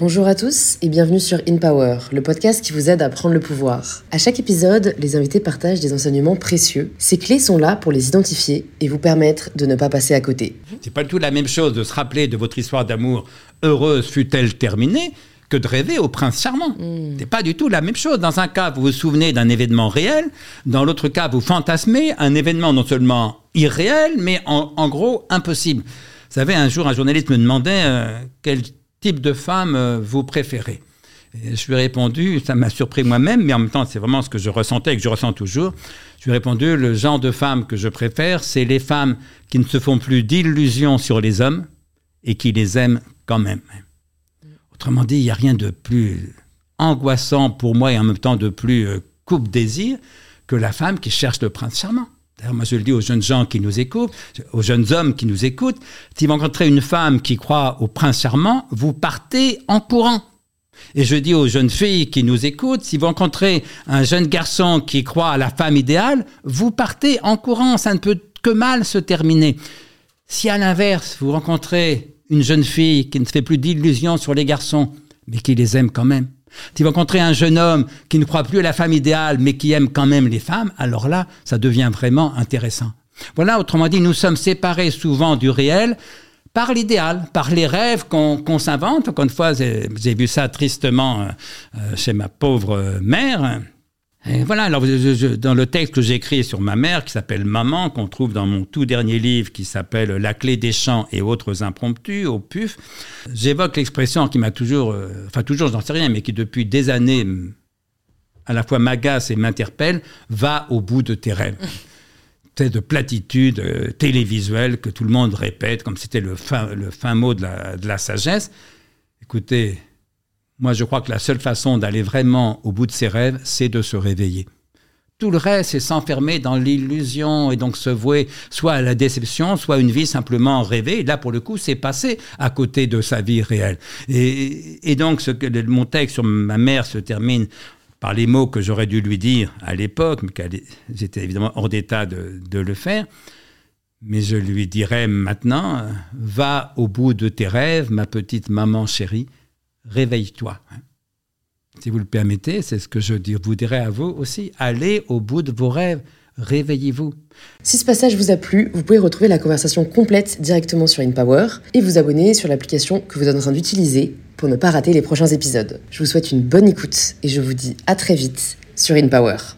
Bonjour à tous et bienvenue sur In Power, le podcast qui vous aide à prendre le pouvoir. À chaque épisode, les invités partagent des enseignements précieux. Ces clés sont là pour les identifier et vous permettre de ne pas passer à côté. C'est pas du tout la même chose de se rappeler de votre histoire d'amour heureuse fut-elle terminée que de rêver au prince charmant. C'est pas du tout la même chose. Dans un cas, vous vous souvenez d'un événement réel. Dans l'autre cas, vous fantasmez un événement non seulement irréel, mais en, en gros impossible. Vous savez, un jour, un journaliste me demandait euh, quel type de femme euh, vous préférez. Je lui ai répondu, ça m'a surpris moi-même, mais en même temps, c'est vraiment ce que je ressentais et que je ressens toujours. Je lui ai répondu, le genre de femme que je préfère, c'est les femmes qui ne se font plus d'illusions sur les hommes et qui les aiment quand même. Autrement dit, il n'y a rien de plus angoissant pour moi et en même temps de plus euh, coupe-désir que la femme qui cherche le prince charmant. Moi, je le dis aux jeunes gens qui nous écoutent, aux jeunes hommes qui nous écoutent, si vous rencontrez une femme qui croit au prince charmant, vous partez en courant. Et je dis aux jeunes filles qui nous écoutent, si vous rencontrez un jeune garçon qui croit à la femme idéale, vous partez en courant, ça ne peut que mal se terminer. Si à l'inverse, vous rencontrez une jeune fille qui ne fait plus d'illusions sur les garçons, mais qui les aime quand même, si vous rencontrez un jeune homme qui ne croit plus à la femme idéale, mais qui aime quand même les femmes, alors là, ça devient vraiment intéressant. Voilà, autrement dit, nous sommes séparés souvent du réel par l'idéal, par les rêves qu'on s'invente. Encore une fois, j'ai vu ça tristement euh, euh, chez ma pauvre mère. Et voilà, alors je, je, dans le texte que j'ai écrit sur ma mère, qui s'appelle Maman, qu'on trouve dans mon tout dernier livre qui s'appelle La clé des champs et autres impromptus, au PUF, j'évoque l'expression qui m'a toujours, euh, enfin toujours, j'en sais rien, mais qui depuis des années à la fois m'agace et m'interpelle, va au bout de tes rêves. C'est de platitude euh, télévisuelle que tout le monde répète, comme c'était le fin, le fin mot de la, de la sagesse. Écoutez, moi, je crois que la seule façon d'aller vraiment au bout de ses rêves, c'est de se réveiller. Tout le reste, c'est s'enfermer dans l'illusion et donc se vouer soit à la déception, soit une vie simplement rêvée. Et là, pour le coup, c'est passé à côté de sa vie réelle. Et, et donc, ce que, mon texte sur ma mère se termine par les mots que j'aurais dû lui dire à l'époque, mais j'étais évidemment hors d'état de, de le faire. Mais je lui dirais maintenant, va au bout de tes rêves, ma petite maman chérie, réveille-toi. Si vous le permettez, c'est ce que je vous dirais à vous aussi. Allez au bout de vos rêves. Réveillez-vous. Si ce passage vous a plu, vous pouvez retrouver la conversation complète directement sur InPower et vous abonner sur l'application que vous êtes en train d'utiliser pour ne pas rater les prochains épisodes. Je vous souhaite une bonne écoute et je vous dis à très vite sur InPower.